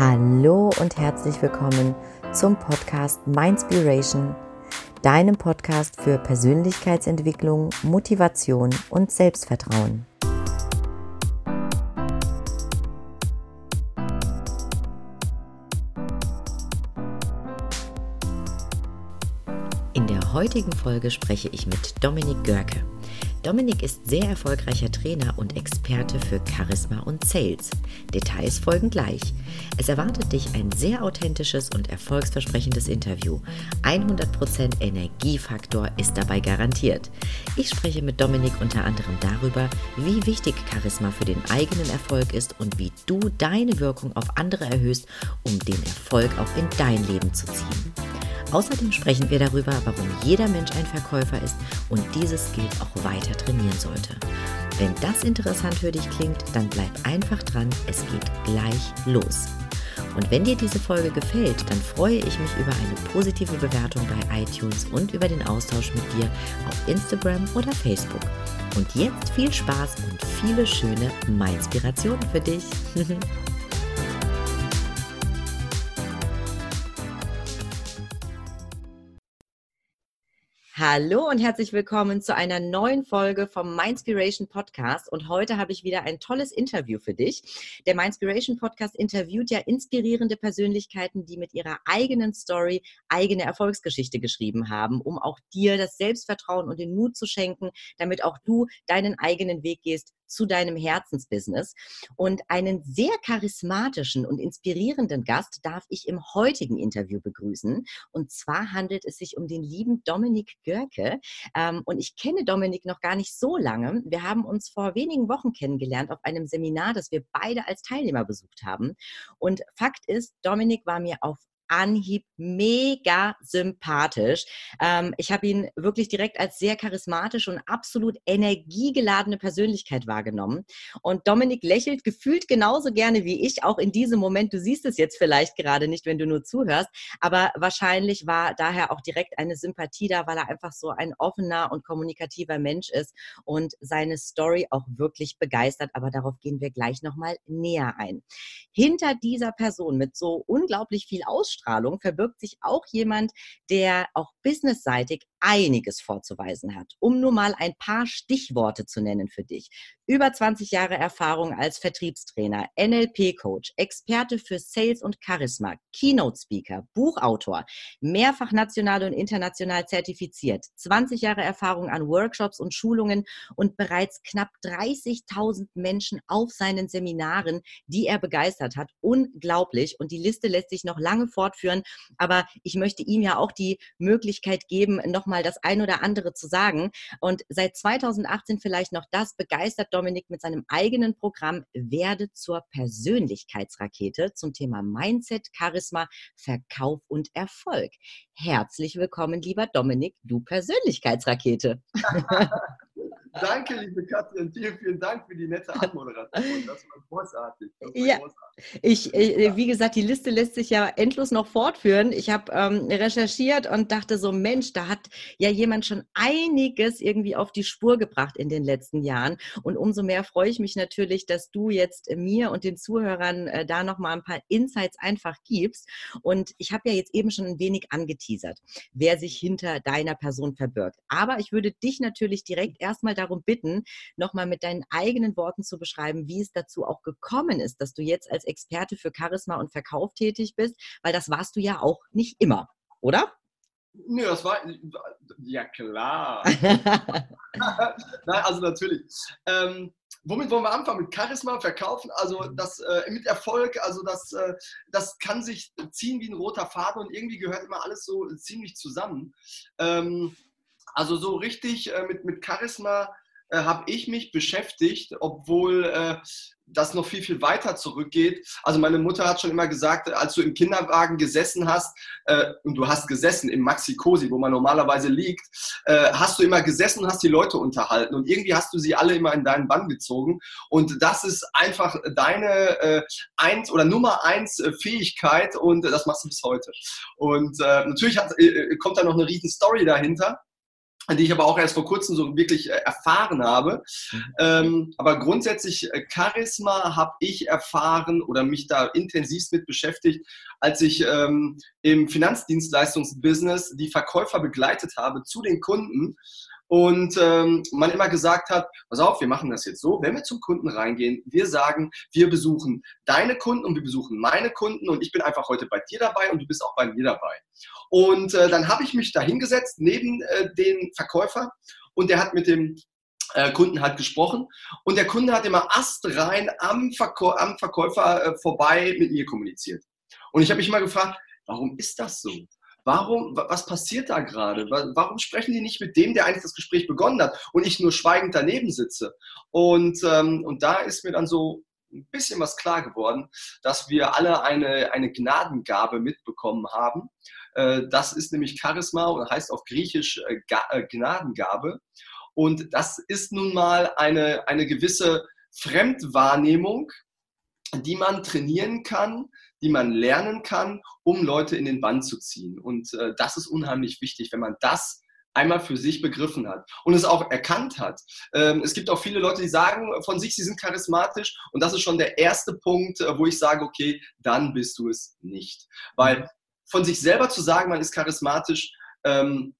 Hallo und herzlich willkommen zum Podcast Mindspiration, deinem Podcast für Persönlichkeitsentwicklung, Motivation und Selbstvertrauen. In der heutigen Folge spreche ich mit Dominik Görke. Dominik ist sehr erfolgreicher Trainer und Experte für Charisma und Sales. Details folgen gleich. Es erwartet dich ein sehr authentisches und erfolgsversprechendes Interview. 100% Energiefaktor ist dabei garantiert. Ich spreche mit Dominik unter anderem darüber, wie wichtig Charisma für den eigenen Erfolg ist und wie du deine Wirkung auf andere erhöhst, um den Erfolg auch in dein Leben zu ziehen. Außerdem sprechen wir darüber, warum jeder Mensch ein Verkäufer ist und dieses Skill auch weiter trainieren sollte. Wenn das interessant für dich klingt, dann bleib einfach dran, es geht gleich los. Und wenn dir diese Folge gefällt, dann freue ich mich über eine positive Bewertung bei iTunes und über den Austausch mit dir auf Instagram oder Facebook. Und jetzt viel Spaß und viele schöne Inspirationen für dich. Hallo und herzlich willkommen zu einer neuen Folge vom Mindspiration Podcast. Und heute habe ich wieder ein tolles Interview für dich. Der Mindspiration Podcast interviewt ja inspirierende Persönlichkeiten, die mit ihrer eigenen Story eigene Erfolgsgeschichte geschrieben haben, um auch dir das Selbstvertrauen und den Mut zu schenken, damit auch du deinen eigenen Weg gehst zu deinem Herzensbusiness. Und einen sehr charismatischen und inspirierenden Gast darf ich im heutigen Interview begrüßen. Und zwar handelt es sich um den lieben Dominik Görke. Ähm, und ich kenne Dominik noch gar nicht so lange. Wir haben uns vor wenigen Wochen kennengelernt auf einem Seminar, das wir beide als Teilnehmer besucht haben. Und Fakt ist, Dominik war mir auf Anhieb mega sympathisch. Ähm, ich habe ihn wirklich direkt als sehr charismatisch und absolut energiegeladene Persönlichkeit wahrgenommen. Und Dominik lächelt gefühlt genauso gerne wie ich, auch in diesem Moment. Du siehst es jetzt vielleicht gerade nicht, wenn du nur zuhörst, aber wahrscheinlich war daher auch direkt eine Sympathie da, weil er einfach so ein offener und kommunikativer Mensch ist und seine Story auch wirklich begeistert. Aber darauf gehen wir gleich nochmal näher ein. Hinter dieser Person mit so unglaublich viel Ausstrahlung Ausstrahlung verbirgt sich auch jemand, der auch businessseitig einiges vorzuweisen hat. Um nur mal ein paar Stichworte zu nennen für dich. Über 20 Jahre Erfahrung als Vertriebstrainer, NLP-Coach, Experte für Sales und Charisma, Keynote-Speaker, Buchautor, mehrfach national und international zertifiziert, 20 Jahre Erfahrung an Workshops und Schulungen und bereits knapp 30.000 Menschen auf seinen Seminaren, die er begeistert hat. Unglaublich. Und die Liste lässt sich noch lange fortführen. Aber ich möchte ihm ja auch die Möglichkeit geben, noch mal das ein oder andere zu sagen. Und seit 2018 vielleicht noch das begeistert Dominik mit seinem eigenen Programm Werde zur Persönlichkeitsrakete zum Thema Mindset, Charisma, Verkauf und Erfolg. Herzlich willkommen, lieber Dominik, du Persönlichkeitsrakete. Danke, liebe Katrin. Vielen, vielen Dank für die nette Anmoderation. Das war großartig. Das war ja, großartig. Ich, ich, wie gesagt, die Liste lässt sich ja endlos noch fortführen. Ich habe ähm, recherchiert und dachte so, Mensch, da hat ja jemand schon einiges irgendwie auf die Spur gebracht in den letzten Jahren. Und umso mehr freue ich mich natürlich, dass du jetzt mir und den Zuhörern äh, da nochmal ein paar Insights einfach gibst. Und ich habe ja jetzt eben schon ein wenig angeteasert, wer sich hinter deiner Person verbirgt. Aber ich würde dich natürlich direkt erstmal darum bitten, nochmal mit deinen eigenen Worten zu beschreiben, wie es dazu auch gekommen ist, dass du jetzt als Experte für Charisma und Verkauf tätig bist, weil das warst du ja auch nicht immer, oder? Nö, das war, ja klar. Nein, also natürlich. Ähm, womit wollen wir anfangen? Mit Charisma, Verkaufen, also das äh, mit Erfolg, also das, äh, das kann sich ziehen wie ein roter Faden und irgendwie gehört immer alles so ziemlich zusammen. Ähm, also so richtig äh, mit, mit Charisma äh, habe ich mich beschäftigt, obwohl äh, das noch viel, viel weiter zurückgeht. Also meine Mutter hat schon immer gesagt, als du im Kinderwagen gesessen hast, äh, und du hast gesessen im Maxi-Cosi, wo man normalerweise liegt, äh, hast du immer gesessen und hast die Leute unterhalten. Und irgendwie hast du sie alle immer in deinen Bann gezogen. Und das ist einfach deine äh, eins oder Nummer eins äh, Fähigkeit und das machst du bis heute. Und äh, natürlich hat, kommt da noch eine riesen Story dahinter. Die ich aber auch erst vor kurzem so wirklich äh, erfahren habe. Mhm. Ähm, aber grundsätzlich äh, Charisma habe ich erfahren oder mich da intensivst mit beschäftigt, als ich ähm, im Finanzdienstleistungsbusiness die Verkäufer begleitet habe zu den Kunden und ähm, man immer gesagt hat, pass auf, wir machen das jetzt so, wenn wir zum Kunden reingehen, wir sagen, wir besuchen deine Kunden und wir besuchen meine Kunden und ich bin einfach heute bei dir dabei und du bist auch bei mir dabei. Und äh, dann habe ich mich da hingesetzt neben äh, den Verkäufer und der hat mit dem äh, Kunden halt gesprochen und der Kunde hat immer astrein am, Verkäu am Verkäufer äh, vorbei mit mir kommuniziert. Und ich habe mich immer gefragt, warum ist das so? Warum, was passiert da gerade? Warum sprechen die nicht mit dem, der eigentlich das Gespräch begonnen hat und ich nur schweigend daneben sitze? Und, ähm, und da ist mir dann so ein bisschen was klar geworden, dass wir alle eine, eine Gnadengabe mitbekommen haben. Äh, das ist nämlich Charisma und heißt auf Griechisch äh, äh, Gnadengabe. Und das ist nun mal eine, eine gewisse Fremdwahrnehmung, die man trainieren kann, die man lernen kann, um Leute in den Bann zu ziehen. Und äh, das ist unheimlich wichtig, wenn man das einmal für sich begriffen hat und es auch erkannt hat. Ähm, es gibt auch viele Leute, die sagen von sich, sie sind charismatisch und das ist schon der erste Punkt, äh, wo ich sage, okay, dann bist du es nicht. Weil von sich selber zu sagen, man ist charismatisch, ähm,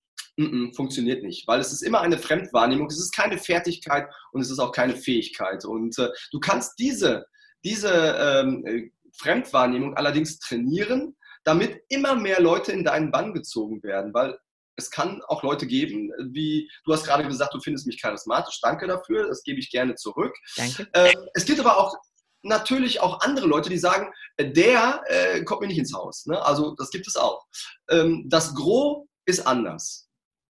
funktioniert nicht, weil es ist immer eine Fremdwahrnehmung, es ist keine Fertigkeit und es ist auch keine Fähigkeit. Und äh, du kannst diese, diese ähm, äh, Fremdwahrnehmung allerdings trainieren, damit immer mehr Leute in deinen Bann gezogen werden, weil es kann auch Leute geben, wie du hast gerade gesagt, du findest mich charismatisch. Danke dafür, das gebe ich gerne zurück. Danke. Äh, es gibt aber auch natürlich auch andere Leute, die sagen, äh, der äh, kommt mir nicht ins Haus. Ne? Also das gibt es auch. Ähm, das Gros ist anders.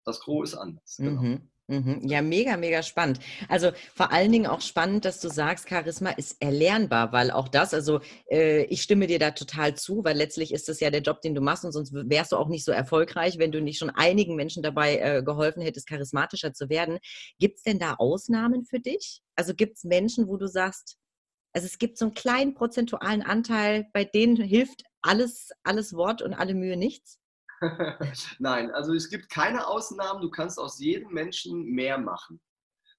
Das Gros ist anders. Genau. Mhm. Mhm. Ja, mega, mega spannend. Also vor allen Dingen auch spannend, dass du sagst, Charisma ist erlernbar, weil auch das, also äh, ich stimme dir da total zu, weil letztlich ist das ja der Job, den du machst und sonst wärst du auch nicht so erfolgreich, wenn du nicht schon einigen Menschen dabei äh, geholfen hättest, charismatischer zu werden. Gibt es denn da Ausnahmen für dich? Also gibt es Menschen, wo du sagst, also es gibt so einen kleinen prozentualen Anteil, bei denen hilft alles, alles Wort und alle Mühe nichts? Nein, also es gibt keine Ausnahmen. Du kannst aus jedem Menschen mehr machen.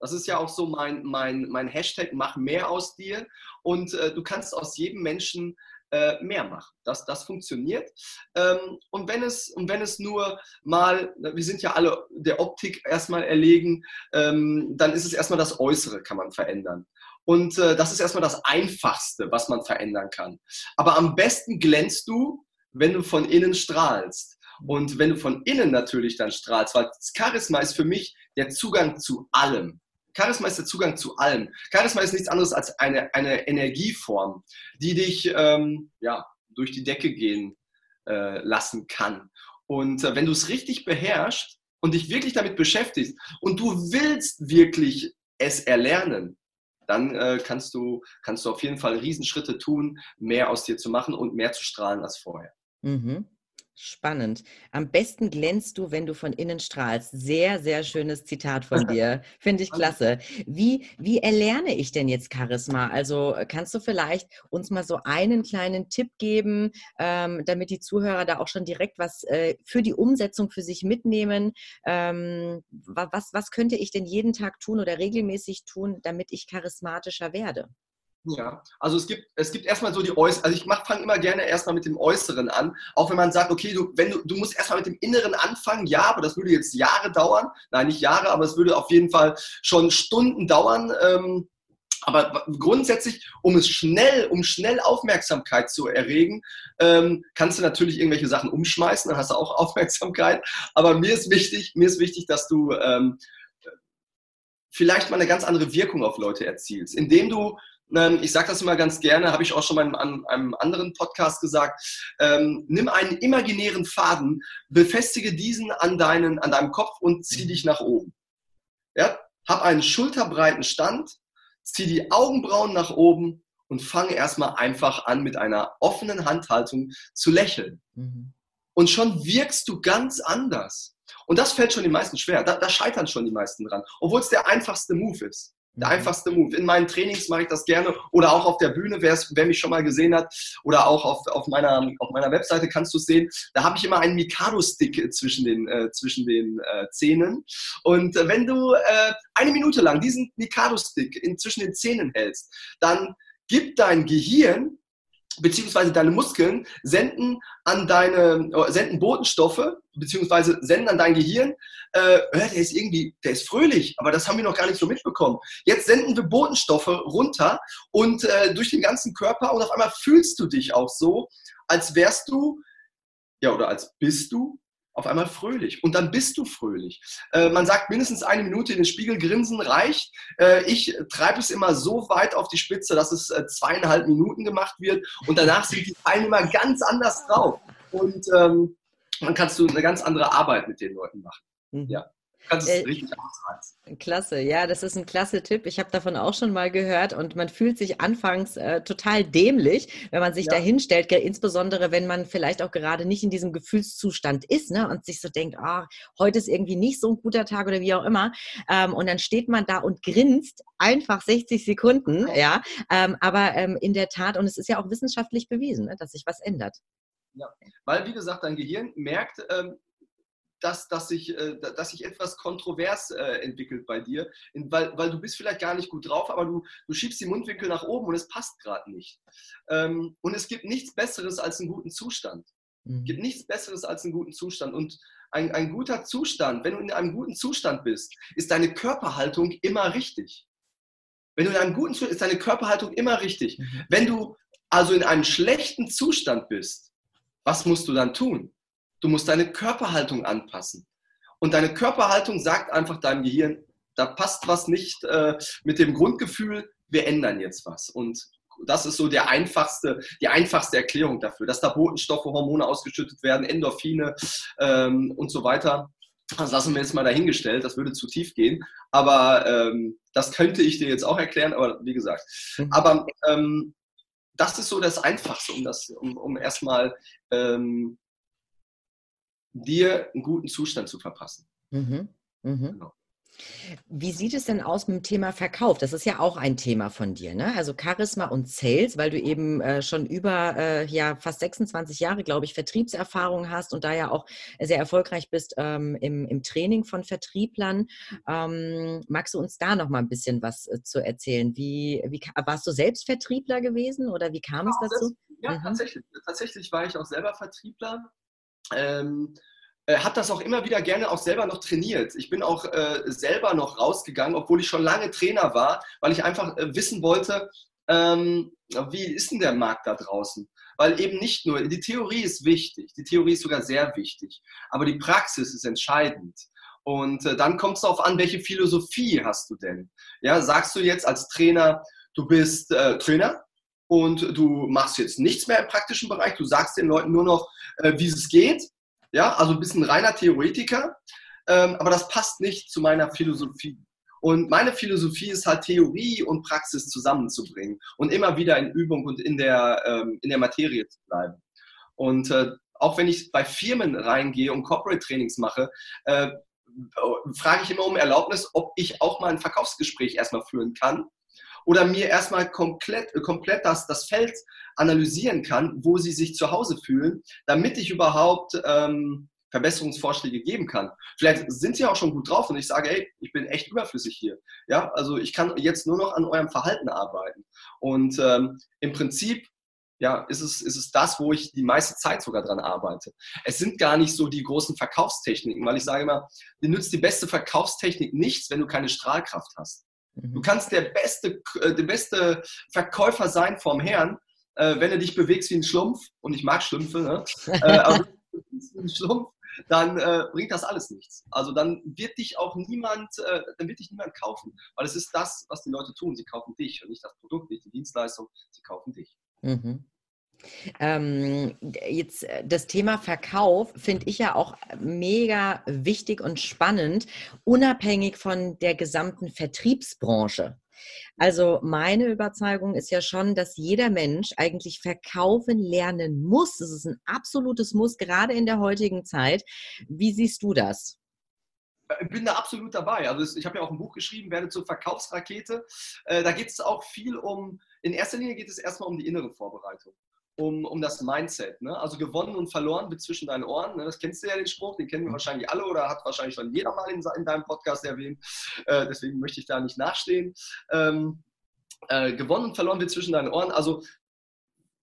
Das ist ja auch so mein, mein, mein Hashtag, mach mehr aus dir. Und äh, du kannst aus jedem Menschen äh, mehr machen. Das, das funktioniert. Ähm, und, wenn es, und wenn es nur mal, wir sind ja alle der Optik erstmal erlegen, ähm, dann ist es erstmal das Äußere, kann man verändern. Und äh, das ist erstmal das Einfachste, was man verändern kann. Aber am besten glänzt du, wenn du von innen strahlst. Und wenn du von innen natürlich dann strahlst, weil Charisma ist für mich der Zugang zu allem. Charisma ist der Zugang zu allem. Charisma ist nichts anderes als eine, eine Energieform, die dich ähm, ja, durch die Decke gehen äh, lassen kann. Und äh, wenn du es richtig beherrschst und dich wirklich damit beschäftigst und du willst wirklich es erlernen, dann äh, kannst, du, kannst du auf jeden Fall Riesenschritte tun, mehr aus dir zu machen und mehr zu strahlen als vorher. Mhm. Spannend. Am besten glänzt du, wenn du von innen strahlst. Sehr, sehr schönes Zitat von dir. Finde ich klasse. Wie, wie erlerne ich denn jetzt Charisma? Also kannst du vielleicht uns mal so einen kleinen Tipp geben, ähm, damit die Zuhörer da auch schon direkt was äh, für die Umsetzung für sich mitnehmen? Ähm, was, was könnte ich denn jeden Tag tun oder regelmäßig tun, damit ich charismatischer werde? Ja, also es gibt, es gibt erstmal so die Äußeren, also ich fange immer gerne erstmal mit dem Äußeren an, auch wenn man sagt, okay, du, wenn du, du musst erstmal mit dem Inneren anfangen, ja, aber das würde jetzt Jahre dauern, nein, nicht Jahre, aber es würde auf jeden Fall schon Stunden dauern, ähm, aber grundsätzlich, um es schnell, um schnell Aufmerksamkeit zu erregen, ähm, kannst du natürlich irgendwelche Sachen umschmeißen, dann hast du auch Aufmerksamkeit. Aber mir ist wichtig, mir ist wichtig, dass du ähm, vielleicht mal eine ganz andere Wirkung auf Leute erzielst, indem du ich sage das immer ganz gerne, habe ich auch schon mal in einem anderen Podcast gesagt, ähm, nimm einen imaginären Faden, befestige diesen an, deinen, an deinem Kopf und zieh mhm. dich nach oben. Ja? Hab einen schulterbreiten Stand, zieh die Augenbrauen nach oben und fange erstmal einfach an, mit einer offenen Handhaltung zu lächeln. Mhm. Und schon wirkst du ganz anders. Und das fällt schon den meisten schwer. Da, da scheitern schon die meisten dran, obwohl es der einfachste Move ist. Der mhm. einfachste Move. In meinen Trainings mache ich das gerne oder auch auf der Bühne, wer mich schon mal gesehen hat oder auch auf, auf, meiner, auf meiner Webseite kannst du es sehen. Da habe ich immer einen Mikado-Stick zwischen den, äh, zwischen den äh, Zähnen. Und äh, wenn du äh, eine Minute lang diesen Mikado-Stick zwischen den Zähnen hältst, dann gibt dein Gehirn beziehungsweise deine Muskeln senden an deine, äh, senden Botenstoffe, beziehungsweise senden an dein Gehirn, äh, der ist irgendwie, der ist fröhlich, aber das haben wir noch gar nicht so mitbekommen. Jetzt senden wir Botenstoffe runter und äh, durch den ganzen Körper und auf einmal fühlst du dich auch so, als wärst du, ja, oder als bist du auf einmal fröhlich. Und dann bist du fröhlich. Äh, man sagt, mindestens eine Minute in den Spiegel grinsen reicht. Äh, ich treibe es immer so weit auf die Spitze, dass es äh, zweieinhalb Minuten gemacht wird. Und danach sind die Teilnehmer ganz anders drauf. Und ähm, dann kannst du eine ganz andere Arbeit mit den Leuten machen. Mhm. Ja kannst es äh, richtig ausreizen. Klasse, ja, das ist ein klasse Tipp. Ich habe davon auch schon mal gehört und man fühlt sich anfangs äh, total dämlich, wenn man sich ja. da hinstellt, insbesondere wenn man vielleicht auch gerade nicht in diesem Gefühlszustand ist ne, und sich so denkt, ah, heute ist irgendwie nicht so ein guter Tag oder wie auch immer. Ähm, und dann steht man da und grinst einfach 60 Sekunden, ja. Ähm, aber ähm, in der Tat, und es ist ja auch wissenschaftlich bewiesen, ne, dass sich was ändert. Ja, weil wie gesagt, dein Gehirn merkt, ähm, dass, dass, sich, äh, dass sich etwas kontrovers äh, entwickelt bei dir, weil, weil du bist vielleicht gar nicht gut drauf, aber du, du schiebst die Mundwinkel nach oben und es passt gerade nicht. Ähm, und es gibt nichts Besseres als einen guten Zustand. Mhm. Es gibt nichts Besseres als einen guten Zustand. Und ein, ein guter Zustand, wenn du in einem guten Zustand bist, ist deine Körperhaltung immer richtig. Wenn du in einem guten Zustand ist deine Körperhaltung immer richtig. Mhm. Wenn du also in einem schlechten Zustand bist, was musst du dann tun? Du musst deine Körperhaltung anpassen. Und deine Körperhaltung sagt einfach deinem Gehirn, da passt was nicht äh, mit dem Grundgefühl, wir ändern jetzt was. Und das ist so der einfachste, die einfachste Erklärung dafür, dass da Botenstoffe, Hormone ausgeschüttet werden, Endorphine ähm, und so weiter. Das lassen wir jetzt mal dahingestellt, das würde zu tief gehen. Aber ähm, das könnte ich dir jetzt auch erklären, aber wie gesagt. Mhm. Aber ähm, das ist so das Einfachste, um, das, um, um erstmal ähm, dir einen guten Zustand zu verpassen. Mhm. Mhm. Genau. Wie sieht es denn aus mit dem Thema Verkauf? Das ist ja auch ein Thema von dir, ne? Also Charisma und Sales, weil du eben äh, schon über äh, ja fast 26 Jahre, glaube ich, Vertriebserfahrung hast und da ja auch sehr erfolgreich bist ähm, im, im Training von Vertrieblern. Ähm, magst du uns da noch mal ein bisschen was äh, zu erzählen? Wie, wie warst du selbst Vertriebler gewesen oder wie kam ja, es dazu? Das, ja, mhm. tatsächlich. Tatsächlich war ich auch selber Vertriebler. Ähm, äh, habe das auch immer wieder gerne auch selber noch trainiert. Ich bin auch äh, selber noch rausgegangen, obwohl ich schon lange Trainer war, weil ich einfach äh, wissen wollte, ähm, wie ist denn der Markt da draußen? Weil eben nicht nur, die Theorie ist wichtig, die Theorie ist sogar sehr wichtig, aber die Praxis ist entscheidend. Und äh, dann kommt es darauf an, welche Philosophie hast du denn? Ja, sagst du jetzt als Trainer, du bist äh, Trainer und du machst jetzt nichts mehr im praktischen Bereich, du sagst den Leuten nur noch, äh, wie es geht, ja, also ein bisschen reiner Theoretiker, ähm, aber das passt nicht zu meiner Philosophie. Und meine Philosophie ist halt Theorie und Praxis zusammenzubringen und immer wieder in Übung und in der, ähm, in der Materie zu bleiben. Und äh, auch wenn ich bei Firmen reingehe und Corporate Trainings mache, äh, frage ich immer um Erlaubnis, ob ich auch mal ein Verkaufsgespräch erstmal führen kann oder mir erstmal komplett, komplett das, das Feld analysieren kann, wo sie sich zu Hause fühlen, damit ich überhaupt ähm, Verbesserungsvorschläge geben kann. Vielleicht sind sie auch schon gut drauf und ich sage, ey, ich bin echt überflüssig hier. Ja, also ich kann jetzt nur noch an eurem Verhalten arbeiten. Und ähm, im Prinzip ja, ist es, ist es das, wo ich die meiste Zeit sogar dran arbeite. Es sind gar nicht so die großen Verkaufstechniken, weil ich sage immer, dir nützt die beste Verkaufstechnik nichts, wenn du keine Strahlkraft hast. Du mhm. kannst der beste, äh, der beste Verkäufer sein vom Herrn, äh, wenn du dich bewegst wie ein Schlumpf, und ich mag Schlümpfe, ne? äh, aber wie ein Schlumpf, dann äh, bringt das alles nichts. Also dann wird dich auch niemand, äh, dann wird dich niemand kaufen, weil es ist das, was die Leute tun. Sie kaufen dich und nicht das Produkt, nicht die Dienstleistung, sie kaufen dich. Mhm. Ähm, jetzt äh, das Thema Verkauf finde ich ja auch mega wichtig und spannend, unabhängig von der gesamten Vertriebsbranche. Also meine Überzeugung ist ja schon, dass jeder Mensch eigentlich verkaufen lernen muss. Das ist ein absolutes Muss, gerade in der heutigen Zeit. Wie siehst du das? bin da absolut dabei. Also ich habe ja auch ein Buch geschrieben, werde zur Verkaufsrakete. Äh, da geht es auch viel um, in erster Linie geht es erstmal um die innere Vorbereitung. Um, um das Mindset. Ne? Also gewonnen und verloren wird zwischen deinen Ohren. Ne? Das kennst du ja den Spruch, den kennen wir mhm. wahrscheinlich alle oder hat wahrscheinlich schon jeder mal in, in deinem Podcast erwähnt. Äh, deswegen möchte ich da nicht nachstehen. Ähm, äh, gewonnen und verloren wird zwischen deinen Ohren. Also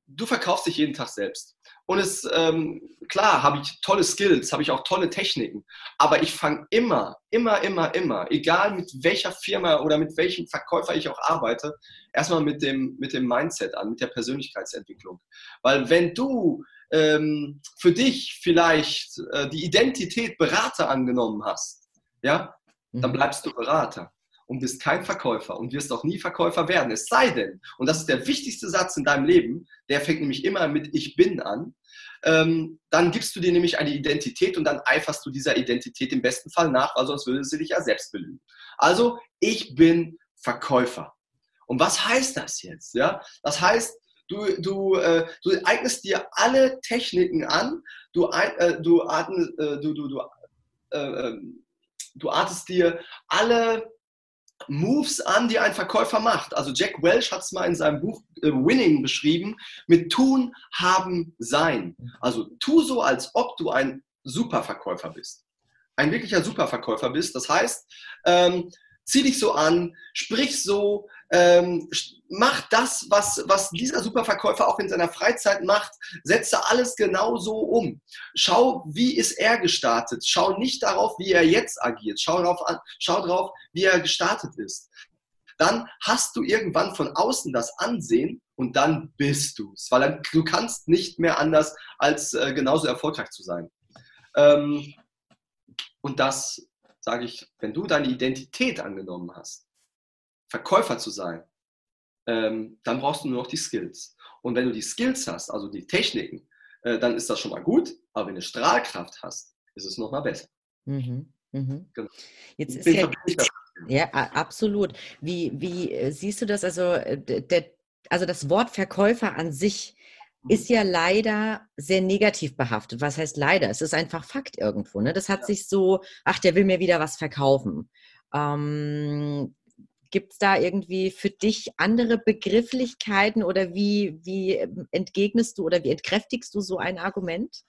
du verkaufst dich jeden Tag selbst. Und es, ähm, klar, habe ich tolle Skills, habe ich auch tolle Techniken, aber ich fange immer, immer, immer, immer, egal mit welcher Firma oder mit welchem Verkäufer ich auch arbeite, erstmal mit dem, mit dem Mindset an, mit der Persönlichkeitsentwicklung. Weil wenn du ähm, für dich vielleicht äh, die Identität Berater angenommen hast, ja, dann mhm. bleibst du Berater und bist kein Verkäufer und wirst auch nie Verkäufer werden. Es sei denn, und das ist der wichtigste Satz in deinem Leben, der fängt nämlich immer mit Ich bin an, ähm, dann gibst du dir nämlich eine Identität und dann eiferst du dieser Identität im besten Fall nach, weil sonst würde sie dich ja selbst belügen. Also, ich bin Verkäufer. Und was heißt das jetzt? Ja? Das heißt, du, du, äh, du eignest dir alle Techniken an, du, äh, du, äh, du, du, du, äh, ähm, du artest dir alle Moves an, die ein Verkäufer macht. Also Jack Welch hat es mal in seinem Buch äh, Winning beschrieben, mit tun, haben, sein. Also tu so, als ob du ein Superverkäufer bist. Ein wirklicher Superverkäufer bist. Das heißt, ähm, zieh dich so an, sprich so, ähm, mach das, was, was dieser Superverkäufer auch in seiner Freizeit macht, setze alles genau so um. Schau, wie ist er gestartet. Schau nicht darauf, wie er jetzt agiert. Schau darauf, schau darauf wie er gestartet ist. Dann hast du irgendwann von außen das Ansehen und dann bist du es. Weil dann, du kannst nicht mehr anders, als äh, genauso erfolgreich zu sein. Ähm, und das sage ich, wenn du deine Identität angenommen hast, Verkäufer zu sein, ähm, dann brauchst du nur noch die Skills. Und wenn du die Skills hast, also die Techniken, äh, dann ist das schon mal gut. Aber wenn du Strahlkraft hast, ist es noch mal besser. Mhm. Mhm. Genau. Jetzt ist ja, ja, absolut. Wie, wie äh, siehst du das? Also, äh, der, also das Wort Verkäufer an sich ist ja leider sehr negativ behaftet. Was heißt leider? Es ist einfach Fakt irgendwo. Ne? Das hat ja. sich so, ach, der will mir wieder was verkaufen. Ähm, Gibt es da irgendwie für dich andere Begrifflichkeiten oder wie, wie entgegnest du oder wie entkräftigst du so ein Argument?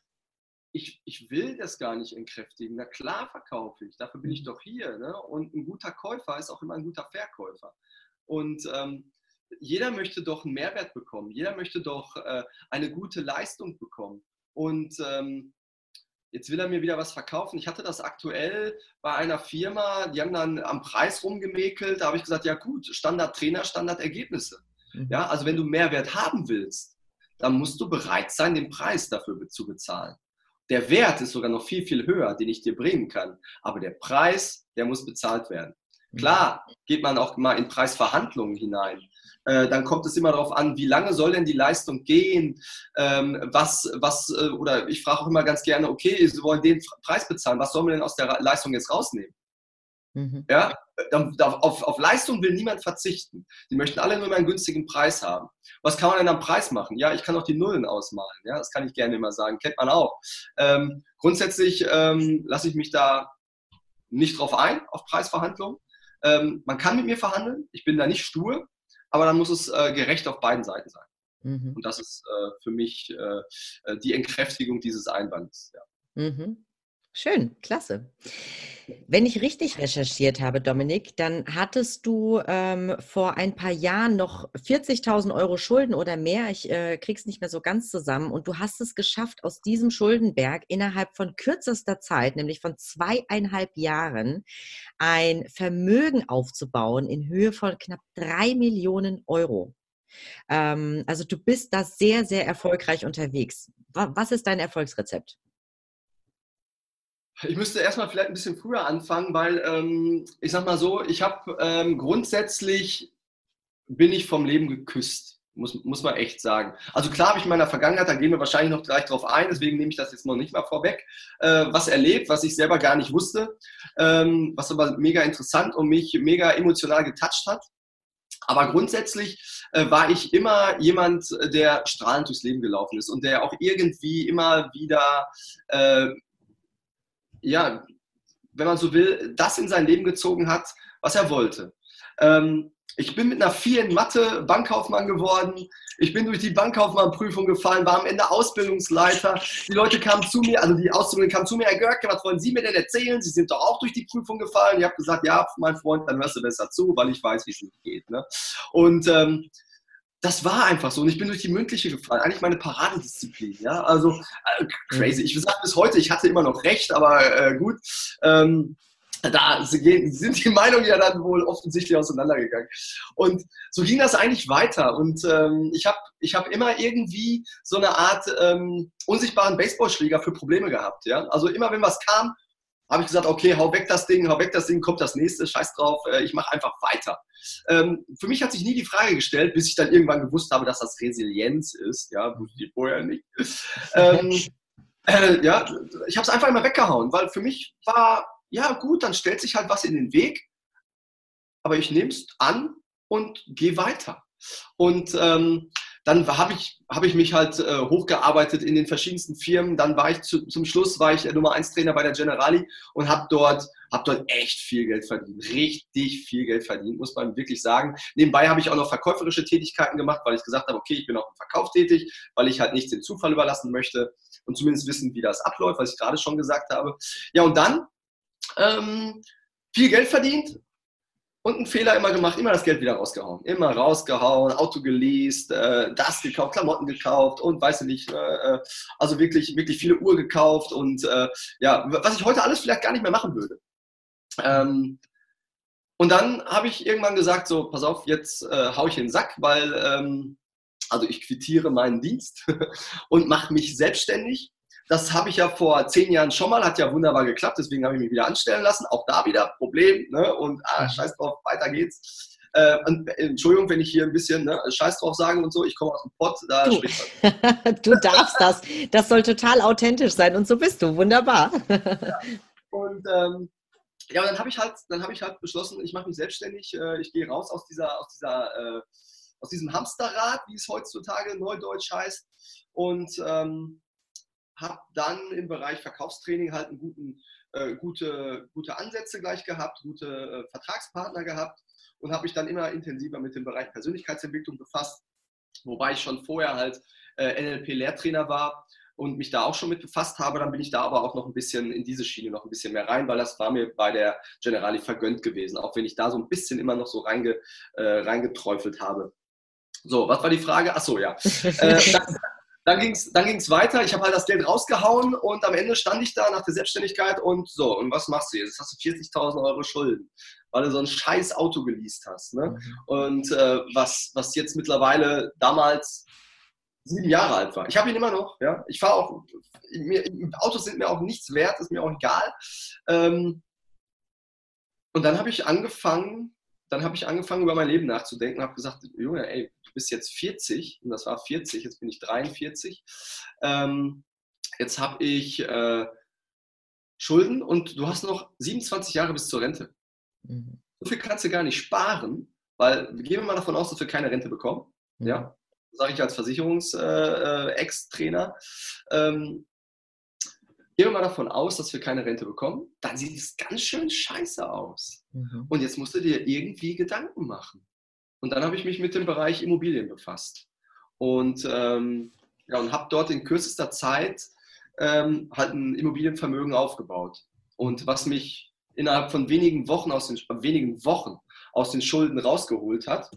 Ich, ich will das gar nicht entkräftigen. Na klar verkaufe ich, dafür bin ich mhm. doch hier. Ne? Und ein guter Käufer ist auch immer ein guter Verkäufer. Und ähm, jeder möchte doch einen Mehrwert bekommen. Jeder möchte doch äh, eine gute Leistung bekommen. Und ähm, jetzt will er mir wieder was verkaufen. Ich hatte das aktuell bei einer Firma, die haben dann am Preis rumgemäkelt. Da habe ich gesagt, ja gut, Standard-Trainer, Standard-Ergebnisse. Mhm. Ja, also wenn du Mehrwert haben willst, dann musst du bereit sein, den Preis dafür zu bezahlen. Der Wert ist sogar noch viel, viel höher, den ich dir bringen kann. Aber der Preis, der muss bezahlt werden. Mhm. Klar, geht man auch mal in Preisverhandlungen hinein. Äh, dann kommt es immer darauf an, wie lange soll denn die Leistung gehen? Ähm, was, was, äh, oder ich frage auch immer ganz gerne, okay, Sie wollen den Preis bezahlen, was sollen wir denn aus der Leistung jetzt rausnehmen? Mhm. Ja, auf, auf, Leistung will niemand verzichten. Die möchten alle nur einen günstigen Preis haben. Was kann man denn am Preis machen? Ja, ich kann auch die Nullen ausmalen. Ja, das kann ich gerne immer sagen. Kennt man auch. Ähm, grundsätzlich ähm, lasse ich mich da nicht drauf ein, auf Preisverhandlungen. Ähm, man kann mit mir verhandeln. Ich bin da nicht stur aber dann muss es äh, gerecht auf beiden Seiten sein. Mhm. Und das ist äh, für mich äh, äh die Entkräftigung dieses Einwands. Ja. Mhm. Schön, klasse. Wenn ich richtig recherchiert habe, Dominik, dann hattest du ähm, vor ein paar Jahren noch 40.000 Euro Schulden oder mehr. Ich äh, krieg's nicht mehr so ganz zusammen. Und du hast es geschafft, aus diesem Schuldenberg innerhalb von kürzester Zeit, nämlich von zweieinhalb Jahren, ein Vermögen aufzubauen in Höhe von knapp drei Millionen Euro. Ähm, also du bist da sehr, sehr erfolgreich unterwegs. Was ist dein Erfolgsrezept? Ich müsste erstmal vielleicht ein bisschen früher anfangen, weil ähm, ich sag mal so, ich habe ähm, grundsätzlich bin ich vom Leben geküsst, muss, muss man echt sagen. Also klar habe ich in meiner Vergangenheit, da gehen wir wahrscheinlich noch gleich drauf ein, deswegen nehme ich das jetzt noch nicht mal vorweg, äh, was erlebt, was ich selber gar nicht wusste, ähm, was aber mega interessant und mich mega emotional getoucht hat. Aber grundsätzlich äh, war ich immer jemand, der strahlend durchs Leben gelaufen ist und der auch irgendwie immer wieder äh, ja, wenn man so will, das in sein Leben gezogen hat, was er wollte. Ähm, ich bin mit einer 4 in Mathe Bankkaufmann geworden. Ich bin durch die Bankkaufmann-Prüfung gefallen, war am Ende Ausbildungsleiter. Die Leute kamen zu mir, also die Auszubildenden kamen zu mir, Herr Görke, was wollen Sie mir denn erzählen? Sie sind doch auch durch die Prüfung gefallen. Ich habe gesagt, ja, mein Freund, dann hörst du besser zu, weil ich weiß, wie es nicht geht. Ne? Und ähm, das war einfach so. Und ich bin durch die mündliche gefallen. Eigentlich meine Paradedisziplin. Ja? Also äh, crazy. Ich sage bis heute, ich hatte immer noch recht, aber äh, gut. Ähm, da sind die Meinungen ja dann wohl offensichtlich auseinandergegangen. Und so ging das eigentlich weiter. Und ähm, ich habe ich hab immer irgendwie so eine Art ähm, unsichtbaren Baseballschläger für Probleme gehabt. Ja? Also immer wenn was kam, habe ich gesagt, okay, hau weg das Ding, hau weg das Ding, kommt das nächste, scheiß drauf, äh, ich mache einfach weiter. Ähm, für mich hat sich nie die Frage gestellt, bis ich dann irgendwann gewusst habe, dass das Resilienz ist. Ja, wusste ich vorher nicht. ähm, äh, ja, ich habe es einfach immer weggehauen, weil für mich war ja gut, dann stellt sich halt was in den Weg, aber ich nehme es an und gehe weiter. Und ähm, dann habe ich, hab ich mich halt äh, hochgearbeitet in den verschiedensten Firmen. Dann war ich zu, zum Schluss war ich Nummer 1 Trainer bei der Generali und habe dort, hab dort echt viel Geld verdient. Richtig viel Geld verdient, muss man wirklich sagen. Nebenbei habe ich auch noch verkäuferische Tätigkeiten gemacht, weil ich gesagt habe, okay, ich bin auch im Verkauf tätig, weil ich halt nichts dem Zufall überlassen möchte und zumindest wissen, wie das abläuft, was ich gerade schon gesagt habe. Ja, und dann ähm, viel Geld verdient und einen Fehler immer gemacht, immer das Geld wieder rausgehauen. Immer rausgehauen, Auto geleast, äh, das gekauft, Klamotten gekauft und weiß ich nicht, äh, also wirklich, wirklich viele Uhr gekauft und äh, ja, was ich heute alles vielleicht gar nicht mehr machen würde. Ähm, und dann habe ich irgendwann gesagt, so, pass auf, jetzt äh, hau ich in den Sack, weil ähm, also ich quittiere meinen Dienst und mache mich selbstständig das habe ich ja vor zehn Jahren schon mal, hat ja wunderbar geklappt, deswegen habe ich mich wieder anstellen lassen. Auch da wieder Problem, ne? Und ah, mhm. scheiß drauf, weiter geht's. Äh, äh, Entschuldigung, wenn ich hier ein bisschen ne, Scheiß drauf sage und so, ich komme aus dem Pott, da du. du darfst das. Das soll total authentisch sein und so bist du. Wunderbar. ja. Und ähm, ja, und dann habe ich halt, dann habe ich halt beschlossen, ich mache mich selbstständig, äh, ich gehe raus aus dieser, aus dieser, äh, aus diesem Hamsterrad, wie es heutzutage neudeutsch heißt. Und ähm, habe dann im Bereich Verkaufstraining halt einen guten, äh, gute, gute Ansätze gleich gehabt, gute äh, Vertragspartner gehabt und habe mich dann immer intensiver mit dem Bereich Persönlichkeitsentwicklung befasst, wobei ich schon vorher halt äh, NLP-Lehrtrainer war und mich da auch schon mit befasst habe, dann bin ich da aber auch noch ein bisschen in diese Schiene noch ein bisschen mehr rein, weil das war mir bei der Generali vergönnt gewesen, auch wenn ich da so ein bisschen immer noch so reinge, äh, reingeträufelt habe. So, was war die Frage? Achso, ja. äh, dann ging es dann ging's weiter. Ich habe halt das Geld rausgehauen und am Ende stand ich da nach der Selbstständigkeit und so, und was machst du jetzt? Jetzt hast du 40.000 Euro Schulden, weil du so ein scheiß Auto geleast hast. Ne? Mhm. Und äh, was, was jetzt mittlerweile damals sieben Jahre alt war. Ich habe ihn immer noch. Ja? Ich fahre auch, mir, Autos sind mir auch nichts wert, ist mir auch egal. Ähm, und dann habe ich angefangen, dann habe ich angefangen, über mein Leben nachzudenken, habe gesagt, Junge, ey, bist jetzt 40 und das war 40, jetzt bin ich 43. Ähm, jetzt habe ich äh, Schulden und du hast noch 27 Jahre bis zur Rente. Mhm. So viel kannst du gar nicht sparen, weil gehen wir mal davon aus, dass wir keine Rente bekommen. Mhm. Ja, sage ich als Versicherungs-Ex-Trainer. Äh, äh ähm, Gehen wir mal davon aus, dass wir keine Rente bekommen, dann sieht es ganz schön scheiße aus. Mhm. Und jetzt musst du dir irgendwie Gedanken machen. Und dann habe ich mich mit dem Bereich Immobilien befasst. Und, ähm, ja, und habe dort in kürzester Zeit ähm, halt ein Immobilienvermögen aufgebaut. Und was mich innerhalb von wenigen Wochen aus den, wenigen Wochen aus den Schulden rausgeholt hat.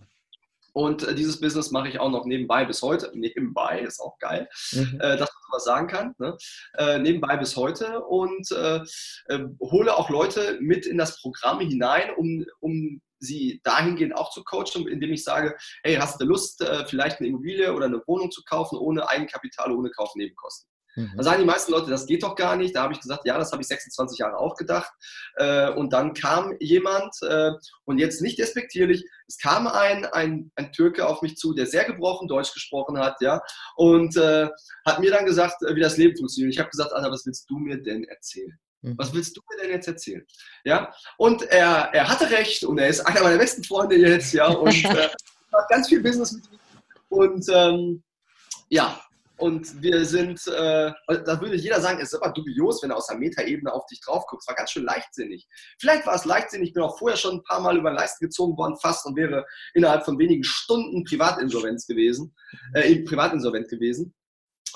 Und äh, dieses Business mache ich auch noch nebenbei bis heute. Nebenbei ist auch geil, mhm. äh, dass man was sagen kann. Ne? Äh, nebenbei bis heute und äh, äh, hole auch Leute mit in das Programm hinein, um, um sie dahingehend auch zu coachen, indem ich sage, hey, hast du Lust, äh, vielleicht eine Immobilie oder eine Wohnung zu kaufen ohne Eigenkapital, ohne Kaufnebenkosten? Mhm. Dann sagen die meisten Leute, das geht doch gar nicht. Da habe ich gesagt, ja, das habe ich 26 Jahre auch gedacht. Äh, und dann kam jemand, äh, und jetzt nicht despektierlich, es kam ein, ein, ein Türke auf mich zu, der sehr gebrochen Deutsch gesprochen hat, ja, und hat mir dann gesagt, wie das Leben funktioniert. Ich habe gesagt, Alter, was willst du mir denn erzählen? Mhm. Was willst du mir denn jetzt erzählen? Ja, und er, er hatte recht und er ist einer meiner besten Freunde jetzt, ja, und äh, macht ganz viel Business mit ihm. Und ähm, ja, Und wir sind, äh, da würde jeder sagen, es ist aber dubios, wenn er aus der Metaebene auf dich drauf guckt. Es war ganz schön leichtsinnig. Vielleicht war es leichtsinnig, ich bin auch vorher schon ein paar Mal über den Leisten gezogen worden, fast und wäre innerhalb von wenigen Stunden Privatinsolvenz gewesen, äh, privatinsolvent gewesen,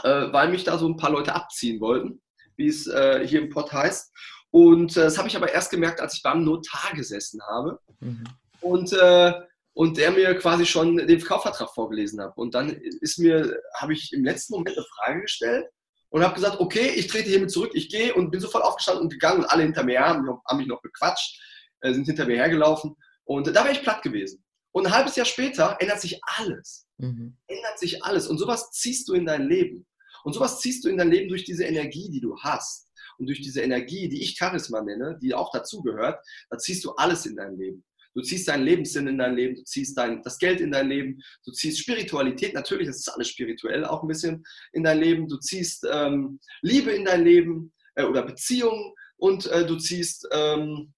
äh, weil mich da so ein paar Leute abziehen wollten, wie es äh, hier im Pott heißt. Und äh, das habe ich aber erst gemerkt, als ich beim Notar gesessen habe. Mhm. Und äh, und der mir quasi schon den Kaufvertrag vorgelesen hat. Und dann ist mir, habe ich im letzten Moment eine Frage gestellt und habe gesagt, okay, ich trete hiermit zurück, ich gehe und bin sofort aufgestanden und gegangen und alle hinter mir haben, haben mich noch bequatscht, äh, sind hinter mir hergelaufen und da wäre ich platt gewesen. Und ein halbes Jahr später ändert sich alles. Mhm. Ändert sich alles. Und sowas ziehst du in dein Leben. Und sowas ziehst du in dein Leben durch diese Energie, die du hast. Und durch diese Energie, die ich Charisma nenne, die auch dazugehört, da ziehst du alles in dein Leben. Du ziehst deinen Lebenssinn in dein Leben, du ziehst dein, das Geld in dein Leben, du ziehst Spiritualität, natürlich, das ist alles spirituell auch ein bisschen in dein Leben, du ziehst ähm, Liebe in dein Leben äh, oder Beziehungen und äh, du ziehst, ähm,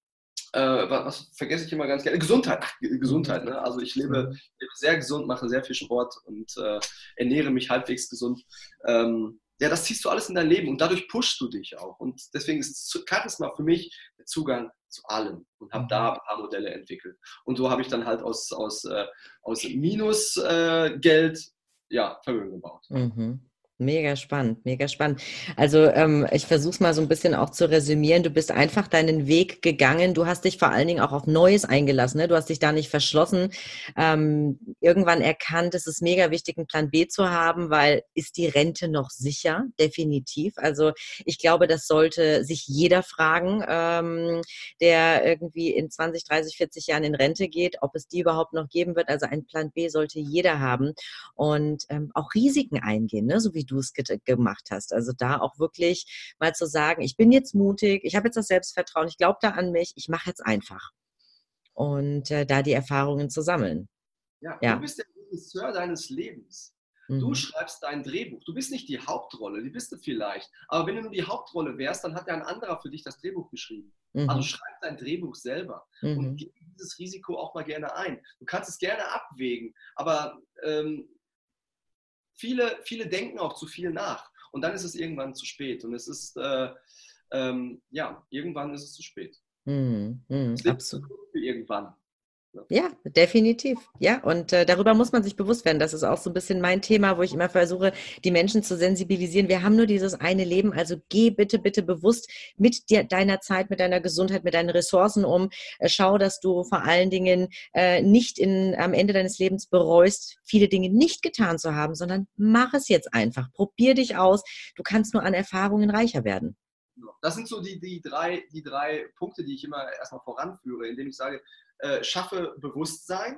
äh, was, vergesse ich immer ganz gerne, Gesundheit. Ach, Gesundheit, ne? Also ich lebe, lebe, sehr gesund, mache sehr viel Sport und äh, ernähre mich halbwegs gesund. Ähm, ja, das ziehst du alles in dein Leben und dadurch pushst du dich auch. Und deswegen ist Charisma für mich der Zugang zu allem und habe da mhm. ein paar Modelle entwickelt. Und so habe ich dann halt aus, aus, äh, aus Minusgeld äh, ja, Vermögen gebaut. Mhm. Mega spannend, mega spannend. Also ähm, ich versuche es mal so ein bisschen auch zu resümieren. Du bist einfach deinen Weg gegangen. Du hast dich vor allen Dingen auch auf Neues eingelassen. Ne? Du hast dich da nicht verschlossen. Ähm, irgendwann erkannt, es ist mega wichtig, einen Plan B zu haben, weil ist die Rente noch sicher? Definitiv. Also ich glaube, das sollte sich jeder fragen, ähm, der irgendwie in 20, 30, 40 Jahren in Rente geht, ob es die überhaupt noch geben wird. Also ein Plan B sollte jeder haben und ähm, auch Risiken eingehen, ne? so wie du du es ge gemacht hast. Also da auch wirklich mal zu sagen, ich bin jetzt mutig, ich habe jetzt das Selbstvertrauen, ich glaube da an mich, ich mache jetzt einfach. Und äh, da die Erfahrungen zu sammeln. Ja, ja, du bist der Regisseur deines Lebens. Du mhm. schreibst dein Drehbuch. Du bist nicht die Hauptrolle, die bist du vielleicht. Aber wenn du nur die Hauptrolle wärst, dann hat ja ein anderer für dich das Drehbuch geschrieben. Also mhm. Also schreib dein Drehbuch selber mhm. und geh dieses Risiko auch mal gerne ein. Du kannst es gerne abwägen, aber ähm, viele, viele denken auch zu viel nach. Und dann ist es irgendwann zu spät. Und es ist, äh, ähm, ja, irgendwann ist es zu spät. Mm, mm, absolut. Irgendwann. Ja, definitiv. Ja, und äh, darüber muss man sich bewusst werden. Das ist auch so ein bisschen mein Thema, wo ich immer versuche, die Menschen zu sensibilisieren. Wir haben nur dieses eine Leben, also geh bitte, bitte bewusst mit dir, deiner Zeit, mit deiner Gesundheit, mit deinen Ressourcen um. Äh, schau, dass du vor allen Dingen äh, nicht in, am Ende deines Lebens bereust, viele Dinge nicht getan zu haben, sondern mach es jetzt einfach. Probier dich aus. Du kannst nur an Erfahrungen reicher werden. Das sind so die, die, drei, die drei Punkte, die ich immer erstmal voranführe, indem ich sage, äh, schaffe Bewusstsein,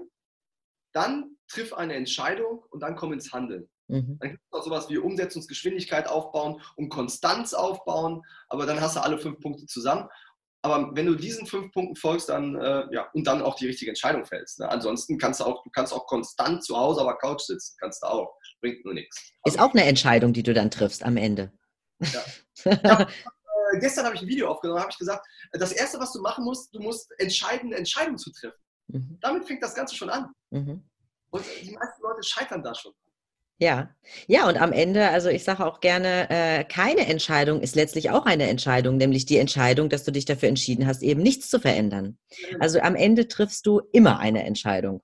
dann triff eine Entscheidung und dann komm ins Handeln. Mhm. Dann gibt es auch sowas wie Umsetzungsgeschwindigkeit aufbauen und Konstanz aufbauen, aber dann hast du alle fünf Punkte zusammen. Aber wenn du diesen fünf Punkten folgst, dann äh, ja, und dann auch die richtige Entscheidung fällst. Ne? Ansonsten kannst du auch, du kannst auch konstant zu Hause auf der Couch sitzen, kannst du auch. Bringt nur nichts. Ist auch eine Entscheidung, die du dann triffst am Ende. Ja. ja äh, gestern habe ich ein Video aufgenommen, habe ich gesagt, das Erste, was du machen musst, du musst entscheidende Entscheidungen zu treffen. Mhm. Damit fängt das Ganze schon an. Mhm. Und die meisten Leute scheitern da schon. Ja, ja, und am Ende, also ich sage auch gerne, äh, keine Entscheidung ist letztlich auch eine Entscheidung, nämlich die Entscheidung, dass du dich dafür entschieden hast, eben nichts zu verändern. Also am Ende triffst du immer eine Entscheidung.